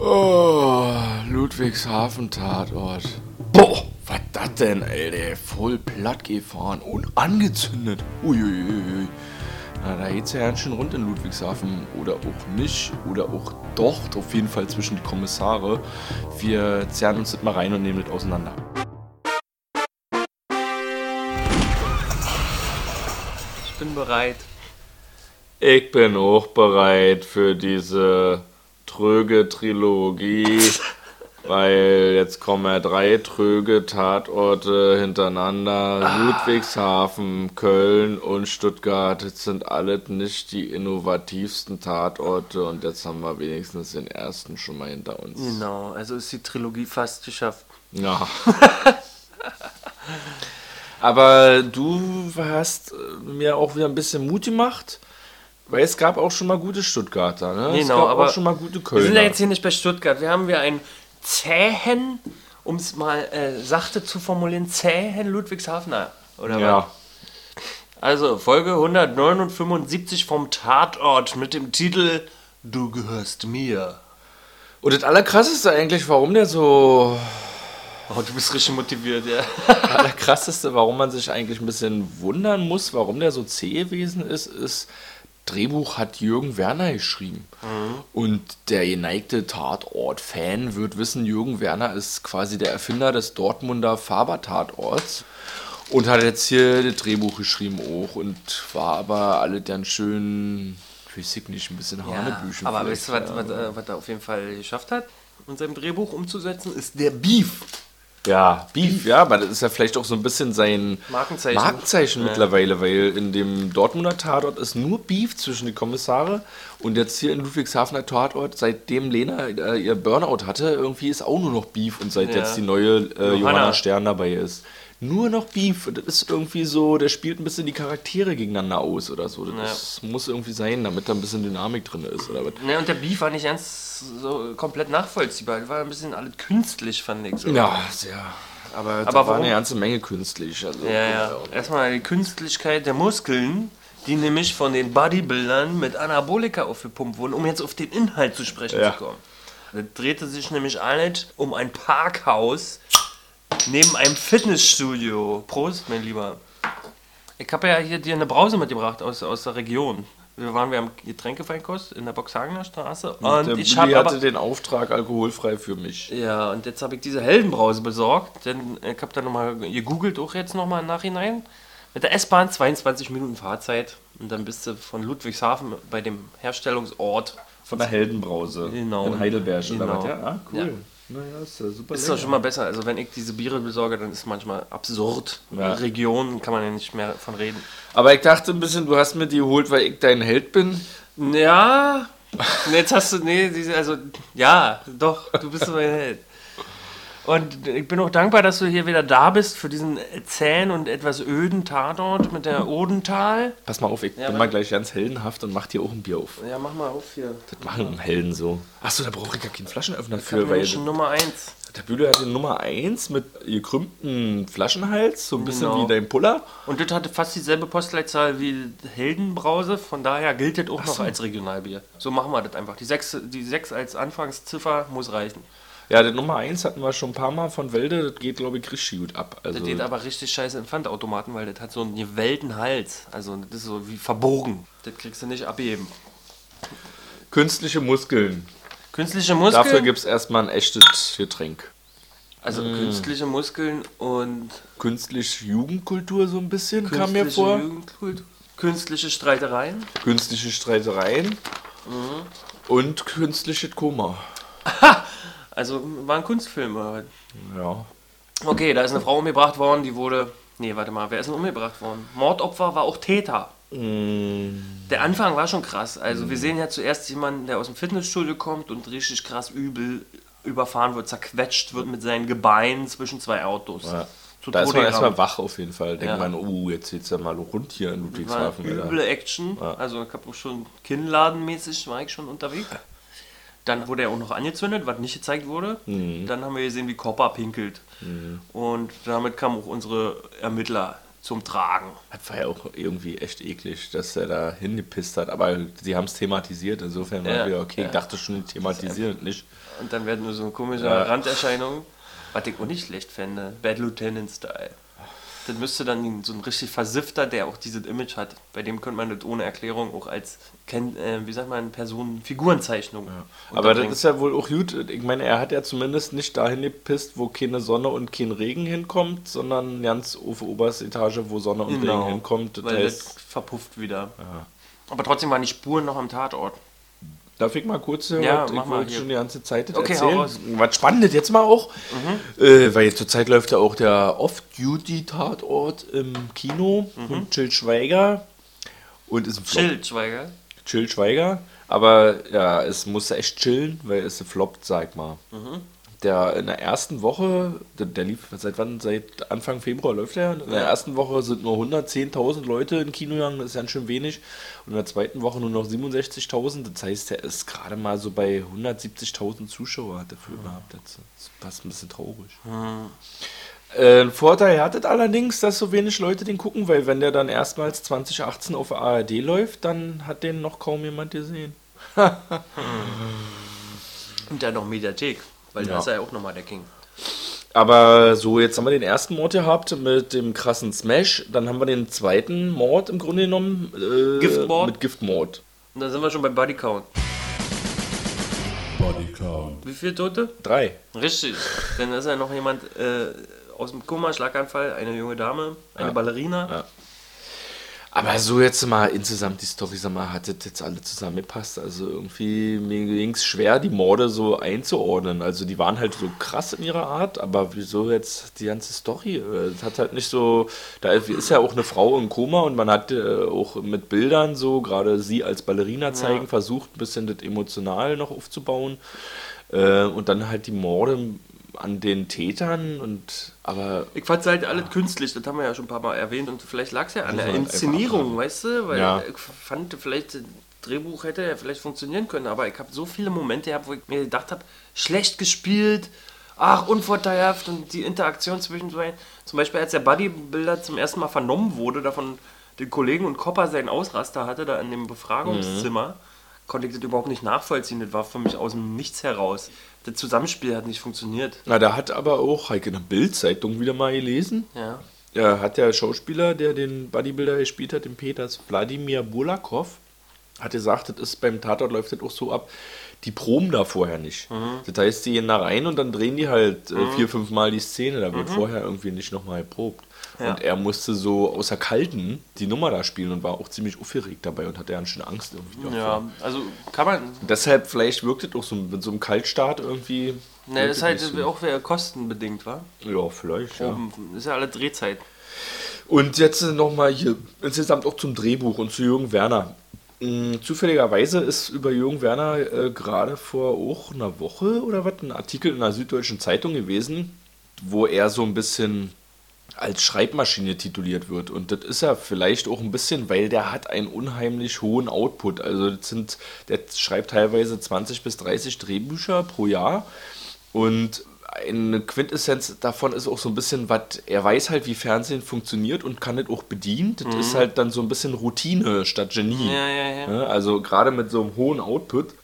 Oh, Ludwigshafen-Tatort. Boah, was das denn, ey? Der voll platt gefahren und angezündet. Uiuiui. Na, da geht's ja ganz schön rund in Ludwigshafen. Oder auch nicht. Oder auch doch. Auf jeden Fall zwischen die Kommissare. Wir zerren uns das mal rein und nehmen das auseinander. Ich bin bereit. Ich bin auch bereit für diese tröge Trilogie, weil jetzt kommen ja drei tröge Tatorte hintereinander. Ludwigshafen, Köln und Stuttgart. Das sind alle nicht die innovativsten Tatorte und jetzt haben wir wenigstens den ersten schon mal hinter uns. Genau, also ist die Trilogie fast geschafft. Ja. Aber du hast äh, mir auch wieder ein bisschen Mut gemacht, weil es gab auch schon mal gute Stuttgarter, ne? es Genau, gab aber auch schon mal gute Wir Kölner. sind ja jetzt hier nicht bei Stuttgart. Wir haben wir einen zähen, um es mal äh, sachte zu formulieren, zähen Ludwigshafener. Oder ja. was? Also Folge 179 vom Tatort mit dem Titel Du gehörst mir. Und das Allerkrasseste eigentlich, warum der so. Oh, du bist richtig motiviert, ja. Allerkrasseste, warum man sich eigentlich ein bisschen wundern muss, warum der so zäh gewesen ist, ist. Drehbuch hat Jürgen Werner geschrieben. Und der geneigte Tatort-Fan wird wissen, Jürgen Werner ist quasi der Erfinder des Dortmunder Faber-Tatorts. Und hat jetzt hier das Drehbuch geschrieben auch und war aber alle dann schön, weiß ich nicht, ein bisschen ja Hanebüchen. aber weißt du, was, was, äh, was er auf jeden Fall geschafft hat, in seinem Drehbuch umzusetzen, ist der Beef. Ja, Beef, ja, aber das ist ja vielleicht auch so ein bisschen sein Markenzeichen. Markenzeichen Ja. mittlerweile, weil in dem Dortmunder Tatort ist nur Beef zwischen den Kommissare und jetzt hier in Ludwigshafener Tatort, seitdem Lena äh, ihr Burnout hatte, irgendwie ist auch nur noch Beef und seit Ja. jetzt die neue äh, Johanna. Johanna. Stern dabei ist. Nur noch Beef das ist irgendwie so, der spielt ein bisschen die Charaktere gegeneinander aus oder so. Das muss irgendwie sein, damit da ein bisschen Dynamik drin ist oder was. Ne, und der Beef war nicht ganz so komplett nachvollziehbar. Das war ein bisschen alles künstlich, fand ich so. Ja, sehr. Aber, aber da war warum- eine ganze Menge künstlich. Also, Ja, ja. Erstmal die Künstlichkeit der Muskeln, die nämlich von den Bodybuildern mit Anabolika aufgepumpt wurden, um jetzt auf den Inhalt zu sprechen Ja. zu kommen. Das drehte sich nämlich alles um ein Parkhaus neben einem Fitnessstudio. Prost, mein Lieber. Ich habe ja hier dir eine Brause mitgebracht aus, aus der Region. Wir waren wir am Getränkefeinkost in der Boxhagener Straße und der ich habe hatte den Auftrag alkoholfrei für mich. ja, und jetzt habe ich diese Heldenbrause besorgt, denn ich habe da nochmal gegoogelt, auch jetzt nochmal im Nachhinein. Mit der S-Bahn 22 Minuten Fahrzeit und dann bist du von Ludwigshafen bei dem Herstellungsort. Von der Heldenbrause Genau. in Heidelberg oder Genau. was? Ja, ah, cool. Ja. Naja, ist ja super. Ist lecker. doch schon mal besser. Also wenn ich diese Biere besorge, dann ist es manchmal absurd. Ja. Region kann man ja nicht mehr von reden. Aber ich dachte ein bisschen, du hast mir die geholt, weil ich dein Held bin. Ja, jetzt hast du, nee, diese, also, ja, doch, du bist mein Held. Und ich bin auch dankbar, dass du hier wieder da bist für diesen zähen und etwas öden Tatort mit der Odental. Pass mal auf, ich Ja, bin mal gleich ganz heldenhaft und mach dir auch ein Bier auf. Ja, mach mal auf hier. Das machen Helden so. Achso, da brauche ich gar keinen Flaschenöffner Ich für, weil schon Nummer 1. der Bühle hat die Nummer 1 mit gekrümmten Flaschenhals, so ein bisschen Genau. wie dein Puller. Und das hatte fast dieselbe Postleitzahl wie Heldenbrause, von daher gilt das auch noch als Regionalbier. So machen wir das einfach. Die 6 die sechs als Anfangsziffer muss reichen. Ja, der Nummer 1 hatten wir schon ein paar Mal von Wälde, das geht glaube ich richtig gut ab. Also, Das geht aber richtig scheiße in Pfandautomaten, weil das hat so einen gewellten Hals. Also das ist so wie verbogen. Das kriegst du nicht abheben. künstliche Muskeln. Künstliche Muskeln. Dafür gibt es erstmal ein echtes Getränk. also künstliche Muskeln und Künstliche Jugendkultur so ein bisschen kam mir vor. Jugendkultur. Künstliche Streitereien. Künstliche Streitereien. Mhm. Und künstliches Koma. Also war ein Kunstfilm. Ja. Okay, da ist eine Frau umgebracht worden, die wurde. Nee, warte mal, wer ist denn umgebracht worden? Mordopfer war auch Täter. Der Anfang war schon krass. Also wir sehen ja zuerst jemanden, der aus dem Fitnessstudio kommt und richtig krass übel überfahren wird, zerquetscht wird mit seinen Gebeinen zwischen zwei Autos. Ja. Zu Da ist Tode man erstmal wach auf jeden Fall. Denkt Ja. man, oh, jetzt geht's ja mal rund hier in Ludwigshafen. Üble Action. Ja. Also ich habe auch schon Kinnladenmäßig war ich schon unterwegs. Dann wurde er auch noch angezündet, was nicht gezeigt wurde. Mhm. Dann haben wir gesehen, wie Copper pinkelt. Und damit kamen auch unsere Ermittler zum Tragen. Das war ja auch irgendwie echt eklig, dass er da hingepisst hat. Aber sie haben es thematisiert, insofern war Ja, wieder okay. ja. Ich dachte schon, thematisiert nicht. Und dann werden nur so komische Ja. Randerscheinungen. Was ich auch nicht schlecht fände. Bad Lieutenant-Style. Das müsste dann so ein richtig Versifter, der auch dieses Image hat. Bei dem könnte man das ohne Erklärung auch als, äh, wie sagt man, Personen-Figurenzeichnung. Aber das ist ja wohl auch gut. Ich meine, er hat ja zumindest nicht dahin gepisst, wo keine Sonne und kein Regen hinkommt, sondern ganz auf der obersten Etage, wo Sonne und Genau. Regen hinkommt. Das weil heißt, das verpufft wieder. Aber trotzdem waren die Spuren noch am Tatort. Darf ich mal kurz hören? Ja, ich mach mal wollte schon die ganze Zeit das Okay, erzählen. Was Spannendes jetzt mal auch. Äh, weil zurzeit läuft ja auch der Off-Duty-Tatort im Kino von Jill Schweiger. Und ist ein Flop. Chill, Schweiger. Chill Schweiger. Aber ja, es musste echt chillen, weil es gefloppt, sag mal. Der in der ersten Woche, der, der lief seit wann? Seit Anfang Februar läuft er. In der ersten Woche sind nur 110.000 Leute im Kino gegangen, das ist ganz schön wenig. Und in der zweiten Woche nur noch 67.000. Das heißt, er ist gerade mal so bei 170.000 Zuschauer hat der Film gehabt. Das ist fast ein bisschen traurig. Äh, Ein Vorteil hat es allerdings, dass so wenig Leute den gucken, weil wenn der dann erstmals 2018 auf der ARD läuft, dann hat den noch kaum jemand gesehen. Und dann noch Mediathek. Weil Ja. da ist er ja auch nochmal der King. Aber so, jetzt haben wir den ersten Mord gehabt mit dem krassen Smash. Dann haben wir den zweiten Mord im Grunde genommen. Äh, Giftmord? Mit Giftmord. Und dann sind wir schon bei Body Count. Body count. Wie viele Tote? Drei. Richtig. Dann ist ja noch jemand äh, aus dem Koma, Schlaganfall, eine junge Dame, eine Ja. Ballerina. Ja. Aber so jetzt mal insgesamt die Story, sag mal, hat das jetzt alle zusammengepasst? Also irgendwie, mir ging es schwer, die Morde so einzuordnen. Also die waren halt so krass in ihrer Art, aber wieso jetzt die ganze Story? Das hat halt nicht so, da ist ja auch eine Frau im Koma und man hat äh, auch mit Bildern so, gerade sie als Ballerina zeigen, versucht ein bisschen das emotional noch aufzubauen. Äh, und dann halt die Morde an den Tätern und aber Ich fand es halt alles künstlich, das haben wir ja schon ein paar Mal erwähnt und vielleicht lag es ja an der Inszenierung, weißt du? Weil Ja. ich fand vielleicht, das Drehbuch hätte ja vielleicht funktionieren können, aber ich habe so viele Momente gehabt, wo ich mir gedacht habe, schlecht gespielt, ach, unvorteilhaft und die Interaktion zwischen zwei, zum Beispiel als der Bodybuilder zum ersten Mal vernommen wurde, davon den Kollegen und Kopper seinen Ausraster hatte, da in dem Befragungszimmer, konnte ich das überhaupt nicht nachvollziehen, das war für mich aus dem Nichts heraus. Das Zusammenspiel hat nicht funktioniert. Na, da hat aber auch, in der Bild-Zeitung wieder mal gelesen, Ja. ja, hat der Schauspieler, der den Bodybuilder gespielt hat, den Peters, Wladimir Bulakov, hat gesagt, das ist beim Tatort läuft das auch so ab, die proben da vorher nicht. Das heißt, die gehen da rein und dann drehen die halt äh, vier, fünf Mal die Szene, da wird vorher irgendwie nicht nochmal geprobt. Ja. Und er musste so außer Kalten die Nummer da spielen und war auch ziemlich aufgeregt dabei und hatte ganz schön Angst irgendwie. Ja, also kann man. Deshalb vielleicht wirkt es auch so mit so einem Kaltstart irgendwie. Ne, ist halt so. auch kostenbedingt, wa? Ja, vielleicht, ja. Oben ist ja alle Drehzeit. Und jetzt nochmal hier insgesamt auch zum Drehbuch und zu Jürgen Werner. Mm, Zufälligerweise ist über Jürgen Werner äh, gerade vor auch einer Woche oder was ein Artikel in einer Süddeutschen Zeitung gewesen, wo er so ein bisschen als Schreibmaschine tituliert wird. Und das ist er vielleicht auch ein bisschen, weil der hat einen unheimlich hohen Output. Also sind, der schreibt teilweise 20 bis 30 Drehbücher pro Jahr. Und eine Quintessenz davon ist auch so ein bisschen, was er weiß halt, wie Fernsehen funktioniert und kann das auch bedienen. Das ist halt dann so ein bisschen Routine statt Genie. Ja, ja, ja. Ne? Also gerade mit so einem hohen Output.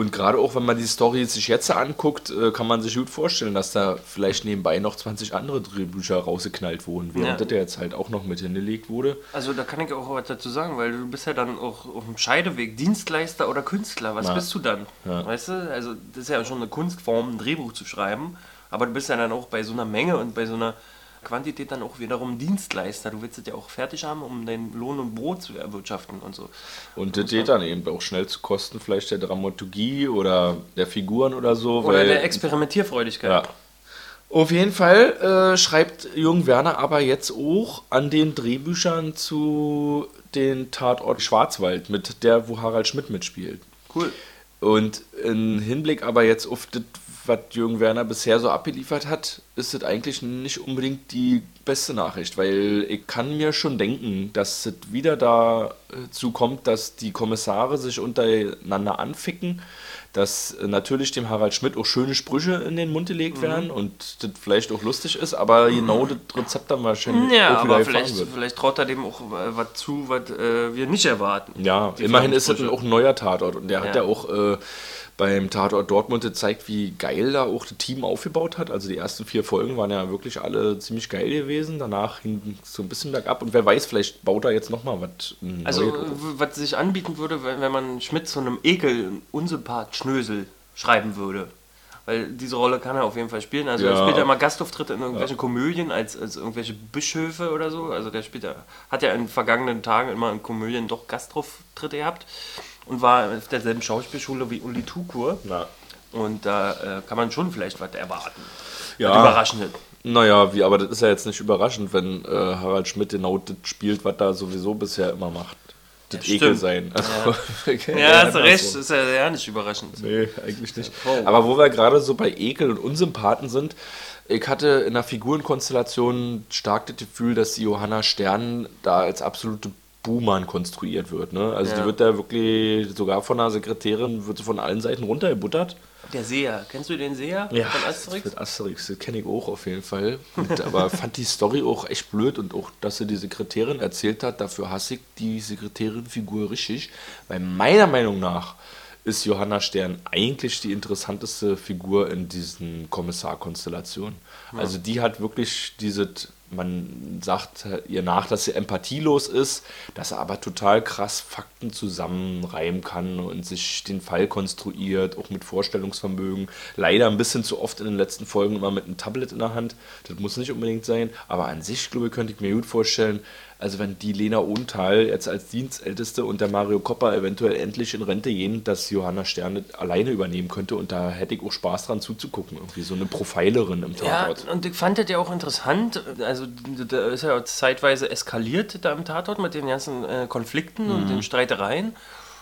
Und gerade auch, wenn man die Story sich jetzt anguckt, äh, kann man sich gut vorstellen, dass da vielleicht nebenbei noch 20 andere Drehbücher rausgeknallt wurden, während Ja. das ja jetzt halt auch noch mit hingelegt wurde. Also da kann ich auch was dazu sagen, weil du bist ja dann auch auf dem Scheideweg, Dienstleister oder Künstler. Was Ja. bist du dann? Ja. Weißt du? Also das ist ja schon eine Kunstform, ein Drehbuch zu schreiben. Aber du bist ja dann auch bei so einer Menge und bei so einer Quantität dann auch wiederum Dienstleister. Du willst es ja auch fertig haben, um deinen Lohn und Brot zu erwirtschaften und so. Und das geht dann eben auch schnell zu Kosten vielleicht der Dramaturgie oder der Figuren oder so. Oder der Experimentierfreudigkeit. Ja. Auf jeden Fall äh, schreibt Jürgen Werner aber jetzt auch an den Drehbüchern zu den Tatort Schwarzwald mit der, wo Harald Schmidt mitspielt. Cool. Und im Hinblick aber jetzt auf das, was Jürgen Werner bisher so abgeliefert hat, ist es eigentlich nicht unbedingt die beste Nachricht, weil ich kann mir schon denken, dass es wieder dazu kommt, dass die Kommissare sich untereinander anficken, dass natürlich dem Harald Schmidt auch schöne Sprüche in den Mund gelegt Mhm. werden und das vielleicht auch lustig ist, aber genau das Rezept dann wahrscheinlich Ja, auch wieder aber vielleicht, wird. vielleicht traut er dem auch äh, was zu, was äh, wir nicht erwarten. Ja, immerhin ist Flammensprüche. auch ein neuer Tatort und der hat Ja. ja auch äh, beim Tatort Dortmund gezeigt, wie geil da auch das Team aufgebaut hat. Also die ersten vier Folgen waren ja wirklich alle ziemlich geil gewesen. Danach hing es so ein bisschen bergab und wer weiß, vielleicht baut er jetzt nochmal was Also, was sich anbieten würde, wenn, wenn man Schmidt zu einem Ekel, Unsympath, Schnösel schreiben würde. Weil diese Rolle kann er auf jeden Fall spielen. Also, er Ja. spielt ja immer Gastauftritte in irgendwelchen Komödien als, als irgendwelche Bischöfe oder so. Also, der spielt ja, hat ja in vergangenen Tagen immer in Komödien doch Gastauftritte gehabt und war auf derselben Schauspielschule wie Uli Tukur. Na. Und da äh, kann man schon vielleicht was erwarten. Ja. Überraschendes. Naja, wie, aber das ist ja jetzt nicht überraschend, wenn äh, Harald Schmidt genau das spielt, was er sowieso bisher immer macht. Das Ja, Ekel sein. Also, Ja, hast du recht. andersrum. Ist ja, ja nicht überraschend. Nee, eigentlich nicht. Aber wo wir gerade so bei Ekel und Unsympathen sind, ich hatte in der Figurenkonstellation stark das Gefühl, dass die Johanna Stern da als absolute Buhmann konstruiert wird. Ne? Also Ja. die wird da wirklich, sogar von einer Sekretärin, wird sie von allen Seiten runtergebuttert. Der Seher. Kennst du den Seher von Asterix? Mit Asterix, das kenne ich auch auf jeden Fall. Und, aber fand die Story auch echt blöd und auch, dass sie die Sekretärin erzählt hat, dafür hasse ich die Sekretärin-Figur richtig. Weil meiner Meinung nach ist Johanna Stern eigentlich die interessanteste Figur in diesen Kommissarkonstellationen. Also die hat wirklich diese, man sagt ihr nach, dass sie empathielos ist, dass er aber total krass Fakten zusammenreimen kann und sich den Fall konstruiert, auch mit Vorstellungsvermögen. Leider ein bisschen zu oft in den letzten Folgen immer mit einem Tablet in der Hand. Das muss nicht unbedingt sein, aber an sich, glaube ich, könnte ich mir gut vorstellen, also wenn die Lena Ohntal jetzt als Dienstälteste und der Mario Kopper eventuell endlich in Rente gehen, dass Johanna Stern das alleine übernehmen könnte und da hätte ich auch Spaß dran zuzugucken. Irgendwie so eine Profilerin im Ja, Tatort. und ich fand das ja auch interessant. Also, da ist ja zeitweise eskaliert da im Tatort mit den ganzen äh, Konflikten und den Streitereien.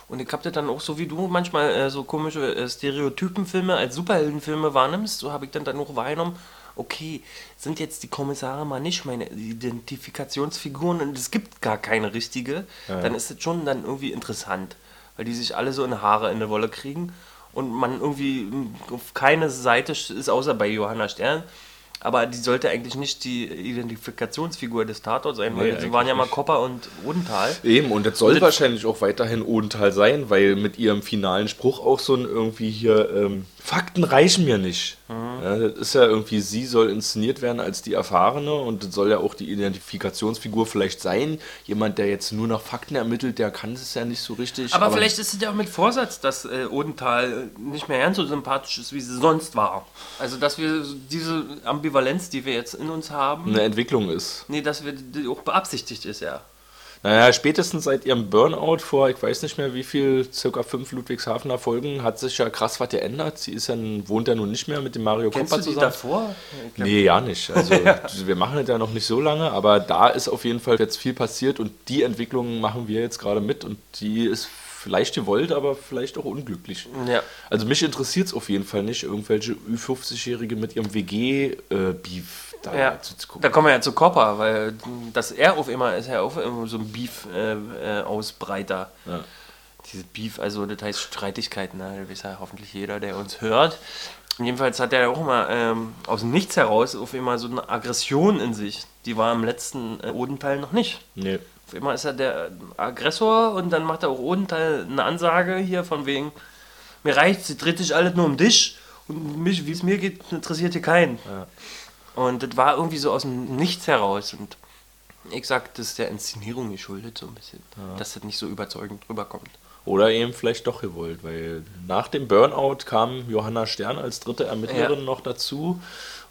Und ich hab das dann auch so wie du manchmal äh, so komische äh, Stereotypenfilme als Superheldenfilme wahrnimmst, so habe ich dann, dann auch wahrgenommen, okay, sind jetzt die Kommissare mal nicht meine Identifikationsfiguren und es gibt gar keine richtige, dann ist das schon dann irgendwie interessant, weil die sich alle so in Haare in der Wolle kriegen und man irgendwie auf keine Seite ist, außer bei Johanna Stern. Aber die sollte eigentlich nicht die Identifikationsfigur des Tatorts sein, weil Nee, sie waren ja mal eigentlich Kopper und Odenthal. Eben, und das soll Und wahrscheinlich auch weiterhin Odenthal sein, weil mit ihrem finalen Spruch auch so ein irgendwie hier, ähm, Fakten reichen mir nicht. Mhm. Ja, das ist ja irgendwie, sie soll inszeniert werden als die Erfahrene und das soll ja auch die Identifikationsfigur vielleicht sein. Jemand, der jetzt nur nach Fakten ermittelt, der kann es ja nicht so richtig. Aber, vielleicht ist es ja auch mit Vorsatz, dass äh, Odenthal nicht mehr ganz so sympathisch ist, wie sie sonst war. Also, dass wir diese Ambivalenz, die wir jetzt in uns haben, eine Entwicklung ist. nee, dass wir die auch beabsichtigt ist, ja. Naja, spätestens seit ihrem Burnout vor, ich weiß nicht mehr wie viel, circa fünf Ludwigshafener Folgen, hat sich ja krass was geändert. Sie ist ja, wohnt ja nun nicht mehr mit dem Mario Kennst die zusammen. davor? Nee, ja nicht. Also wir machen das ja noch nicht so lange, aber da ist auf jeden Fall jetzt viel passiert und die Entwicklung machen wir jetzt gerade mit und die ist vielleicht gewollt, aber vielleicht auch unglücklich. Ja. Also mich interessiert es auf jeden Fall nicht, irgendwelche Ü50-Jährige mit ihrem WG-Beef da Ja, zuzugucken. da kommen wir ja zu Copper, weil das er auf immer ist ja auch immer so ein Beef-Ausbreiter. Ja. Diese Beef, also das heißt Streitigkeiten, ne? das weiß ja hoffentlich jeder, der uns hört. Und jedenfalls hat er auch immer ähm, aus dem Nichts heraus auf immer so eine Aggression in sich. Die war im letzten äh, Odenteil noch nicht. Nee. Immer ist er der Aggressor und dann macht er auch Odenteil eine Ansage hier von wegen, mir reicht, sie dreht sich alles nur um dich und mich, wie es mir geht, interessiert hier keinen. Und das war irgendwie so aus dem Nichts heraus. Und ich sag, das ist der Inszenierung geschuldet, so ein bisschen. Dass das nicht so überzeugend rüberkommt. Oder eben vielleicht doch gewollt, weil nach dem Burnout kam Johanna Stern als dritte Ermittlerin Ja. noch dazu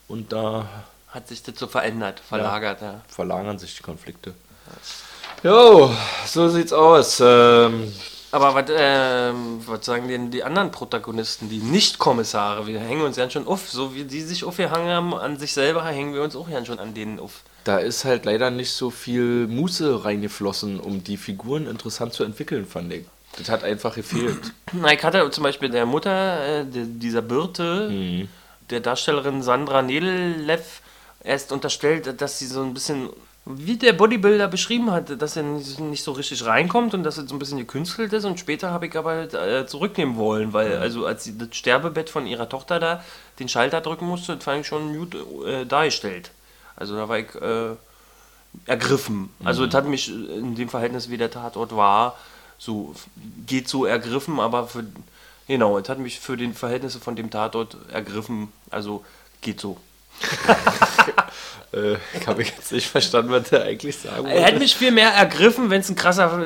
und da Hat sich das so verändert, verlagert. Ja. verlagern sich die Konflikte. Jo, so sieht's aus. Ähm, Aber was, ähm, was sagen denn die anderen Protagonisten, die Nicht-Kommissare? Wir hängen uns ja schon auf. So wie die sich aufgehangen haben an sich selber, hängen wir uns auch ja schon an denen auf. da ist halt leider nicht so viel Muße reingeflossen, um die Figuren interessant zu entwickeln, fand ich. Das hat einfach gefehlt. Na, ich hatte zum Beispiel der Mutter, äh, der, dieser Birte, der Darstellerin Sandra Nedelev erst unterstellt, dass sie so ein bisschen, wie der Bodybuilder beschrieben hat, dass er nicht, so richtig reinkommt und dass er so ein bisschen gekünstelt ist. Und später habe ich aber äh, zurücknehmen wollen, weil, also als sie das Sterbebett von ihrer Tochter da den Schalter drücken musste, das fand ich schon gut äh, dargestellt. Also da war ich äh, ergriffen. Also das hat mich in dem Verhältnis, wie der Tatort war, so geht so ergriffen, aber für genau, es hat mich für den Verhältnisse von dem Tatort ergriffen. Also geht so. Äh, ich habe jetzt nicht verstanden, was der eigentlich sagen Er hätte mich viel mehr ergriffen, wenn es ein krasser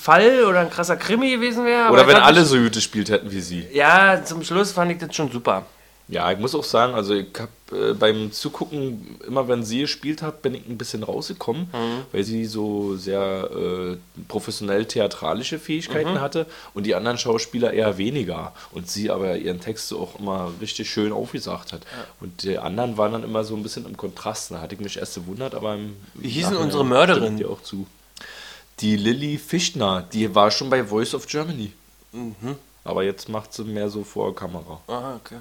Fall oder ein krasser Krimi gewesen wäre. Oder wenn alle so gut gespielt hätten wie sie. Ja, zum Schluss fand ich das schon super. Ja, ich muss auch sagen, also ich habe äh, beim Zugucken, immer wenn sie gespielt hat, bin ich ein bisschen rausgekommen, weil sie so sehr äh, professionell theatralische Fähigkeiten hatte und die anderen Schauspieler eher weniger. Und sie aber ihren Text so auch immer richtig schön aufgesagt hat. Und die anderen waren dann immer so ein bisschen im Kontrast. Da hatte ich mich erst gewundert, aber im Wie hieß denn Nachhinein unsere Mörderin? dir auch zu. Die Lilly Fichtner, die war schon bei Voice of Germany. Aber jetzt macht sie mehr so vor Kamera. Aha, okay.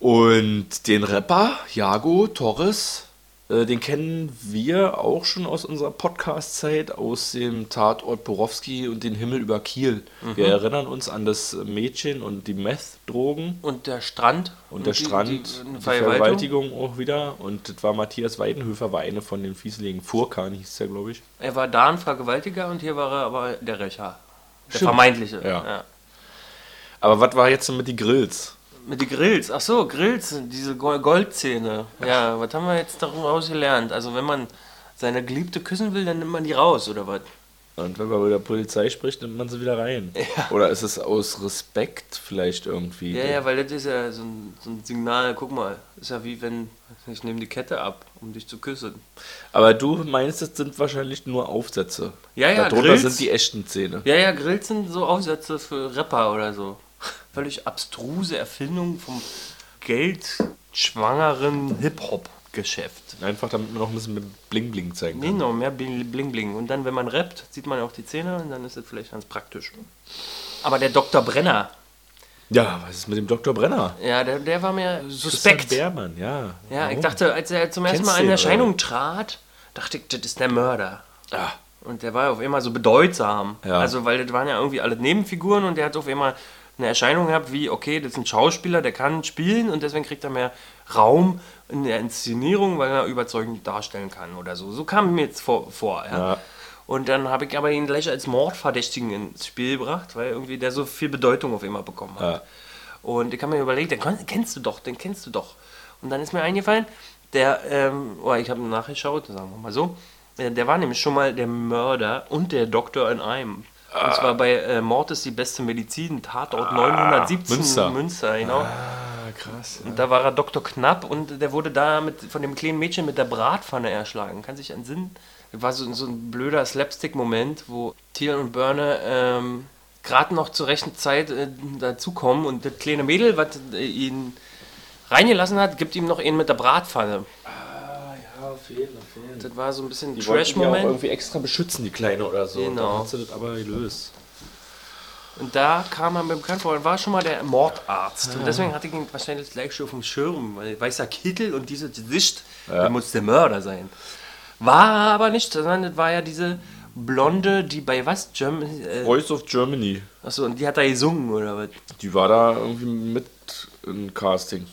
Und den Rapper Jago Torres, äh, den kennen wir auch schon aus unserer Podcast-Zeit, aus dem Tatort Borowski und den Himmel über Kiel. Wir erinnern uns an das Mädchen und die Meth-Drogen Und der Strand. und der die- Strand, die- die, Vergewaltigung auch wieder. Und das war Matthias Weidenhöfer, war eine von den Fieslingen. Furkan hieß der, glaube ich. Er war da ein Vergewaltiger und hier war er aber der Rächer. Der Stimmt. vermeintliche. Ja. Aber was war jetzt mit die Grills? Mit den Grills. Ach so, Grills, diese Go- Goldzähne. Ja, was haben wir jetzt daraus gelernt? Also wenn man seine Geliebte küssen will, dann nimmt man die raus, oder was? Und wenn man mit der Polizei spricht, nimmt man sie wieder rein. Oder ist es aus Respekt vielleicht irgendwie? Ja, ja, weil das ist ja so ein, so ein Signal, guck mal, ist ja wie wenn, ich nehme die Kette ab, um dich zu küssen. Aber du meinst, es sind wahrscheinlich nur Aufsätze. Ja, ja, Darunter Grills. sind die echten Zähne. Ja, ja, Grills sind so Aufsätze für Rapper oder so. Völlig abstruse Erfindung vom geldschwangeren Hip-Hop-Geschäft. Einfach damit man noch ein bisschen mit Bling Bling zeigen kann. noch mehr Bling Bling. Bling. Und dann, wenn man rappt, sieht man auch die Zähne und dann ist das vielleicht ganz praktisch. Aber der Dr. Brenner, Ja, was ist mit dem Dr. Brenner? ja, der, der war mir Christian suspekt. Bärmann, ja. Ja, ich Warum? dachte, als er zum ersten Kennst Mal in Erscheinung oder? trat, dachte ich, das ist der Mörder. Ah, Und der war auf einmal so bedeutsam. Ja. Also, weil das waren ja irgendwie alle Nebenfiguren und der hat auf einmal eine Erscheinung gehabt, wie, okay, das ist ein Schauspieler, der kann spielen und deswegen kriegt er mehr Raum in der Inszenierung, weil er überzeugend darstellen kann oder so. So kam mir jetzt vor. vor ja. Ja. Und dann habe ich aber ihn gleich als Mordverdächtigen ins Spiel gebracht, weil irgendwie der so viel Bedeutung auf einmal bekommen hat. Ja. Und ich habe mir überlegt, den kennst du doch, den kennst du doch. Und dann ist mir eingefallen, der, ähm, oh, ich habe nachgeschaut, sagen wir mal so, äh, der war nämlich schon mal der Mörder und der Doktor in einem. Und zwar bei äh, Mord ist die beste Medizin, Tatort 917 Münster. Münster, genau. ah krass. Und da war er Dr. Knapp und der wurde da mit, von dem kleinen Mädchen mit der Bratpfanne erschlagen. Kann sich entsinnen? Das war so, so ein blöder Slapstick-Moment, wo Thiel und Börne ähm, gerade noch zur rechten Zeit äh, dazukommen und das kleine Mädel, was äh, ihn reingelassen hat, gibt ihm noch einen mit der Bratpfanne. Ah, ja, auf Fall. Das war so ein bisschen Die wollten die auch Trash-Moment. irgendwie extra beschützen, die Kleine oder so. Und Genau. Dann hat sie das aber gelöst. Und da kam er mir bekannt vor, war schon mal der Mordarzt. Ah. Und deswegen hatte ich ihn wahrscheinlich gleich schon auf dem Schirm, weil weißer Kittel und dieses Gesicht, der muss der Mörder sein. War er aber nicht, sondern das war ja diese Blonde, die bei was? German, äh, Voice of Germany. achso, und die hat da gesungen, oder was? Die war da irgendwie mit im Casting.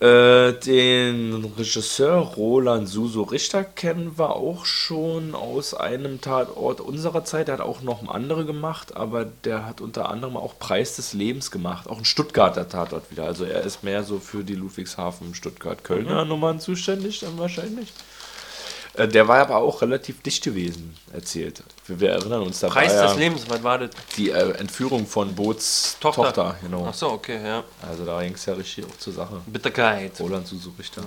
Äh, den Regisseur Roland Suso Richter kennen wir auch schon aus einem Tatort unserer Zeit. Der hat auch noch andere gemacht, aber der hat unter anderem auch Preis des Lebens gemacht. Auch ein Stuttgarter Tatort wieder. Also er ist mehr so für die Ludwigshafen, Stuttgart, Kölner Nummern zuständig dann wahrscheinlich. Äh, Der war aber auch relativ dicht gewesen, erzählt. Wir, wir erinnern uns, da Preis des ja Lebens, was war das? die äh, Entführung von Boots Tochter. Tochter. genau. Achso, okay, ja. Also da ging es ja richtig auch zur Sache. Bitterkeit. Roland Suso Richter.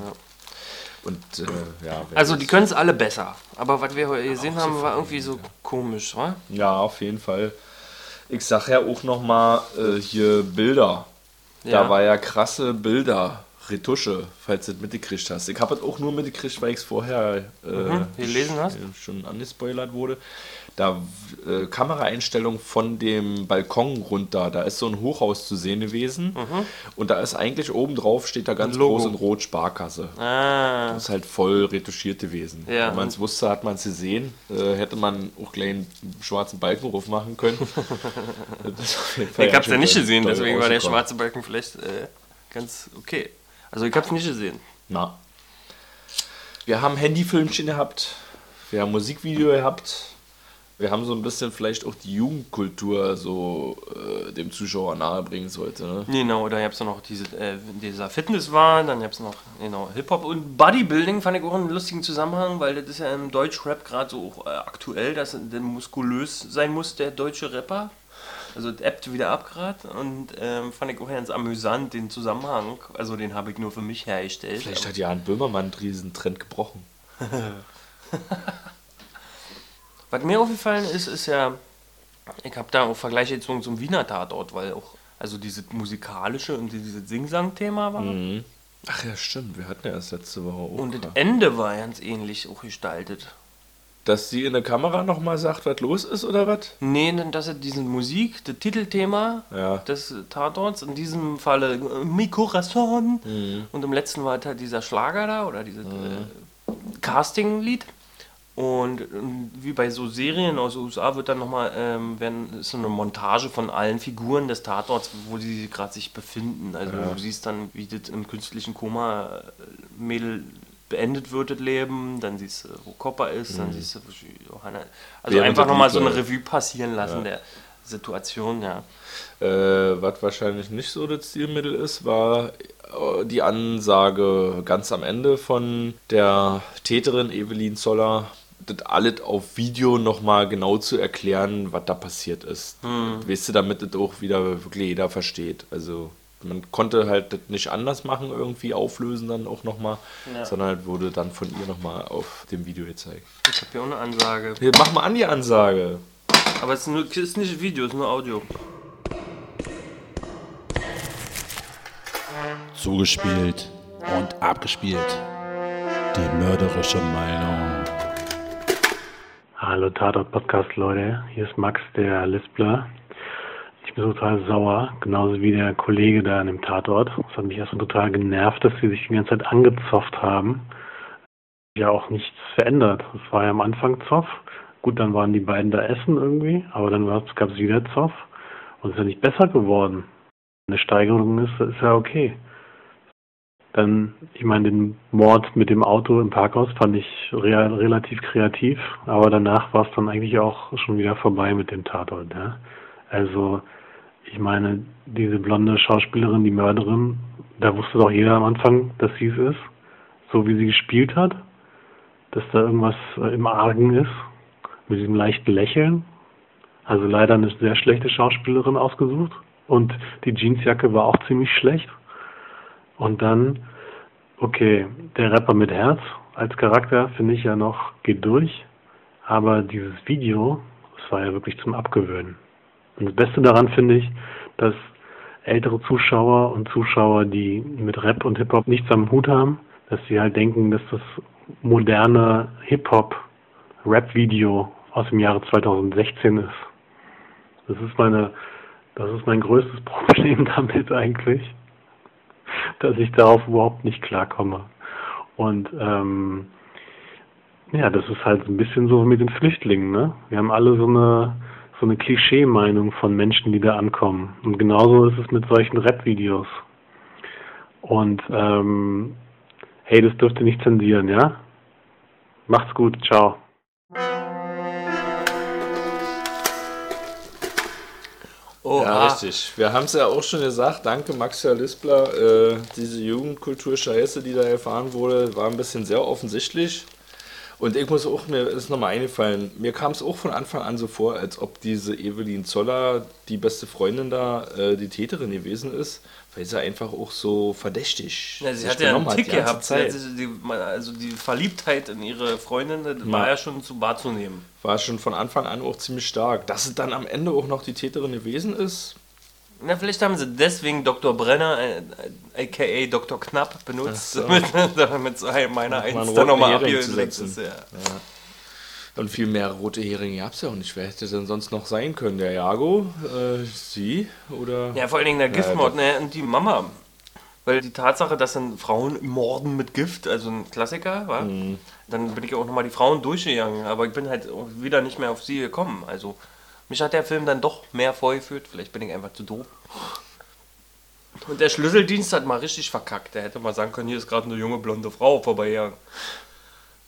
Und äh, ja, Also die können es alle besser. Aber was wir heute gesehen haben, war irgendwie so komisch, wa? Ja, auf jeden Fall. Ich sag ja auch noch mal äh, hier Bilder. Ja. Da war ja krasse Bilder Retusche, falls du das mitgekriegt hast. Ich habe es auch nur mitgekriegt, weil ich es vorher äh, Mhm, gelesen hast. schon angespoilert wurde. Da äh, Kameraeinstellung von dem Balkon runter, da ist so ein Hochhaus zu sehen gewesen. Und da ist eigentlich oben drauf, steht da ganz Mhm. Groß in Rot Sparkasse. Ah, Das ist halt voll retuschiert gewesen. Ja. Wenn man es wusste, hat man es gesehen. Äh, hätte man auch gleich einen schwarzen Balken drauf machen können. Ich hab's ja ganz nicht gesehen, deswegen war der schwarze Balken vielleicht äh, ganz okay. Also ich hab's nicht gesehen. Na. Wir haben Handyfilmchen gehabt. Wir haben Musikvideo gehabt. Wir haben so ein bisschen vielleicht auch die Jugendkultur so äh, dem Zuschauer nahebringen sollte. Ne? Genau, da gab's noch diese, äh, dieser Fitnesswahn, dann gab's noch genau, Hip-Hop und Bodybuilding fand ich auch einen lustigen Zusammenhang, weil das ist ja im Deutschrap gerade so auch, äh, aktuell, dass der muskulös sein muss, der deutsche Rapper. Also das ebbt wieder ab gerade und ähm, fand ich auch ganz amüsant, den Zusammenhang. Also den habe ich nur für mich hergestellt. Vielleicht hat Jan Böhmermann diesen Trend gebrochen. Was mir aufgefallen ist, ist ja, ich habe da auch Vergleiche gezogen zum Wiener Tatort, weil auch, also dieses musikalische und dieses Sing-Sang-Thema war. Mhm. Ach ja, stimmt. Wir hatten ja das letzte Woche auch. Und das. Ende war ganz ähnlich auch gestaltet. Dass sie in der Kamera nochmal sagt, was los ist oder was? Nee, dass er diesen Musik, das Titelthema Ja. des Tatorts, in diesem Falle äh, Mi Corazon Mhm. und im letzten war halt dieser Schlager da oder dieses äh, Casting-Lied. Und ähm, wie bei so Serien aus den USA wird dann nochmal, ähm, werden, ist so eine Montage von allen Figuren des Tatorts, wo die gerade sich befinden. Also du siehst dann, wie das im künstlichen Koma äh, Mädel beendet wird, das Leben, dann siehst du, wo Copper ist, dann siehst du, wo Johanna. Also Während einfach nochmal so eine. Revue passieren lassen der Situation, ja. Äh, was wahrscheinlich nicht so das Stilmittel ist, war äh, die Ansage ganz am Ende von der Täterin Evelyn Zoller, das alles auf Video nochmal genau zu erklären, was da passiert ist. Weißt du, damit das auch wieder wirklich jeder versteht. Also man konnte halt das nicht anders machen, irgendwie auflösen dann auch nochmal, Ja. sondern halt wurde dann von ihr nochmal auf dem Video gezeigt. Ich habe hier auch eine Ansage. Hier, mach mal an die Ansage. Aber es ist, nur, es ist nicht Video, es ist nur Audio. Zugespielt und abgespielt. Die mörderische Meinung. Hallo Tatort Podcast Leute, hier ist Max, der Lispler. Bin total sauer, genauso wie der Kollege da in dem Tatort. Es hat mich erstmal total genervt, dass sie sich die ganze Zeit angezofft haben. Ja auch nichts verändert. Es war ja am Anfang Zoff. Gut, dann waren die beiden da essen irgendwie, aber dann gab es wieder Zoff und es ist ja nicht besser geworden. Eine Steigerung ist, ist ja okay. Dann, ich meine, den Mord mit dem Auto im Parkhaus fand ich rea relativ kreativ, aber danach war es dann eigentlich auch schon wieder vorbei mit dem Tatort. Ja? Also, ich meine, diese blonde Schauspielerin, die Mörderin, da wusste doch jeder am Anfang, dass sie es ist, so wie sie gespielt hat, dass da irgendwas äh, im Argen ist, mit diesem leichten Lächeln. Also leider eine sehr schlechte Schauspielerin ausgesucht und die Jeansjacke war auch ziemlich schlecht. Und dann, okay, der Rapper mit Herz als Charakter finde ich ja noch, geht durch. Aber dieses Video, das war ja wirklich zum Abgewöhnen. Und das Beste daran finde ich, dass ältere Zuschauer und Zuschauer, die mit Rap und Hip-Hop nichts am Hut haben, dass sie halt denken, dass das moderne Hip-Hop-Rap-Video aus dem Jahre 2016 ist. Das ist meine, das ist mein größtes Problem damit eigentlich dass ich darauf überhaupt nicht klarkomme. Und ähm, ja, das ist halt ein bisschen so mit den Flüchtlingen, ne? Wir haben alle so eine so eine Klischee-Meinung von Menschen, die da ankommen. Und genauso ist es mit solchen Rap-Videos. Und ähm, hey, das dürft ihr nicht zensieren, ja? Macht's gut, ciao. Oh, Ja, richtig. Wir haben es ja auch schon gesagt. Danke, Max Herr Lispler. Äh, diese Jugendkultur-Scheiße, die da erfahren wurde, war ein bisschen sehr offensichtlich. Und ich muss auch, mir ist nochmal eingefallen, mir kam es auch von Anfang an so vor, als ob diese Evelyn Zoller, die beste Freundin da, äh, die Täterin gewesen ist, weil sie einfach auch so verdächtig Ja, sie hat ja einen Tick gehabt. Sie die, also die Verliebtheit in ihre Freundin, das war ja schon zu wahrzunehmen. War schon von Anfang an auch ziemlich stark. Dass es dann am Ende auch noch die Täterin gewesen ist, Na, vielleicht haben sie deswegen Dr. Brenner, äh, äh, aka Dr. Knapp, benutzt, so. damit, so meiner Eins dann nochmal setzen. ist. Ja. Und viel mehr rote Heringe gab es ja auch nicht. Wer hätte denn sonst noch sein können? Der Jago? Äh, sie? Oder? ja, vor allen Dingen der Giftmord Ja, ne, und die Mama. Weil die Tatsache, dass dann Frauen morden mit Gift, also ein Klassiker, war, Mhm. dann bin ich auch nochmal die Frauen durchgegangen. Aber ich bin halt wieder nicht mehr auf sie gekommen. Also mich hat der Film dann doch mehr vorgeführt. Vielleicht bin ich einfach zu doof. Und der Schlüsseldienst hat mal richtig verkackt. Der hätte mal sagen können, hier ist gerade eine junge blonde Frau vorbeigegangen.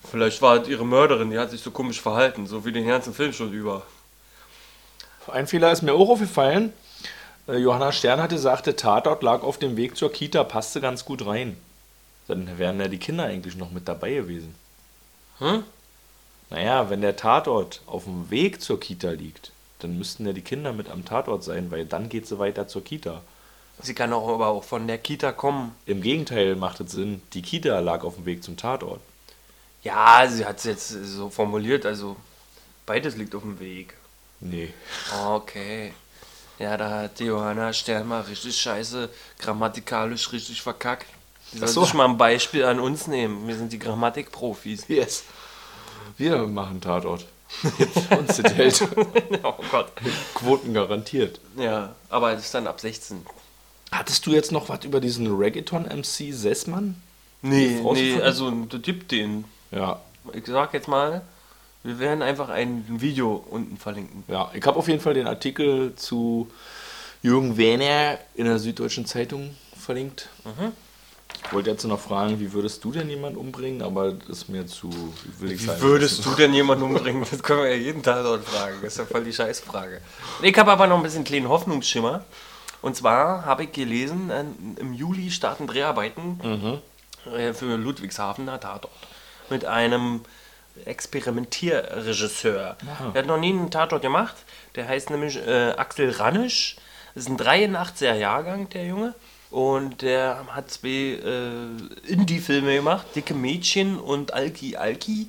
Vielleicht war es ihre Mörderin, die hat sich so komisch verhalten, so wie den ganzen Film schon über. Ein Fehler ist mir auch aufgefallen. Äh, Johanna Stern hatte gesagt, der Tatort lag auf dem Weg zur Kita, passte ganz gut rein. Dann wären ja die Kinder eigentlich noch mit dabei gewesen. Hm? Naja, wenn der Tatort auf dem Weg zur Kita liegt, dann müssten ja die Kinder mit am Tatort sein, weil dann geht sie weiter zur Kita. Sie kann auch aber auch von der Kita kommen. Im Gegenteil macht es Sinn, die Kita lag auf dem Weg zum Tatort. Ja, sie hat es jetzt so formuliert, also beides liegt auf dem Weg. Nee. Okay. Ja, da hat die Johanna Stern mal richtig scheiße, grammatikalisch richtig verkackt. Die soll so. sich mal ein Beispiel an uns nehmen. Wir sind die Grammatikprofis. Yes. Wir machen Tatort. Sind hält. oh Gott. Quoten garantiert. Ja, aber es ist dann ab 16. Hattest du jetzt noch was über diesen Reggaeton-MC Sessmann? Nee, nee, also du tipp den. Ja. Ich sag jetzt mal, wir werden einfach ein Video unten verlinken. Ja, ich habe auf jeden Fall den Artikel zu Jürgen Werner in der Süddeutschen Zeitung verlinkt. Ich wollte jetzt noch fragen, wie würdest du denn jemanden umbringen, aber das ist mir zu, wie will ich Wie würdest du denn jemanden umbringen? Das können wir ja jeden Tag dort fragen. Das ist ja voll die Scheißfrage. Ich habe aber noch ein bisschen kleinen Hoffnungsschimmer. Und zwar habe ich gelesen, äh, im Juli starten Dreharbeiten äh, für Ludwigshafener Tatort. Mit einem Experimentierregisseur. Der hat noch nie einen Tatort gemacht. Der heißt nämlich äh, Axel Ranisch. Das ist ein 83er Jahrgang, der Junge. Und der hat zwei äh, Indie-Filme gemacht, Dicke Mädchen und Alki Alki.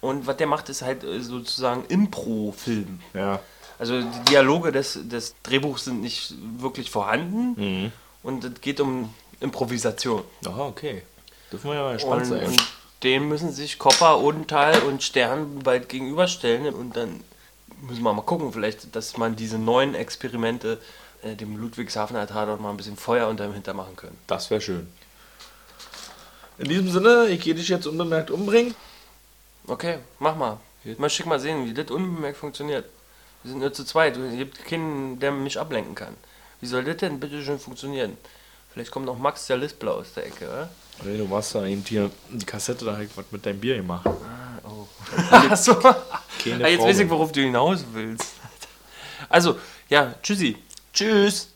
Und was der macht, ist halt äh, sozusagen Impro-Film. Ja. Also die Dialoge des, des Drehbuchs sind nicht wirklich vorhanden. Und es geht um Improvisation. Aha, okay. Dürfen wir ja mal gespannt Und, sein. und dem müssen sich Kopper, Odenthal und Stern bald gegenüberstellen. Und dann müssen wir mal gucken, vielleicht, dass man diese neuen Experimente äh, dem Ludwigshafener Tatort mal ein bisschen Feuer unter dem Hinter machen können. Das wäre schön. In diesem Sinne, ich gehe dich jetzt unbemerkt umbringen. Okay, mach mal. Mal schick mal sehen, wie das unbemerkt funktioniert. Wir sind nur zu zweit. Es gibt keinen, der mich ablenken kann. Wie soll das denn bitte schön funktionieren? Vielleicht kommt noch Max der Lispler aus der Ecke, oder? Nee, du warst da eben hier die Kassette, da ich was mit deinem Bier gemacht. Achso. Keine Ah, jetzt Frau weiß ich, worauf du hinaus willst. Also, ja, tschüssi. Tschüss.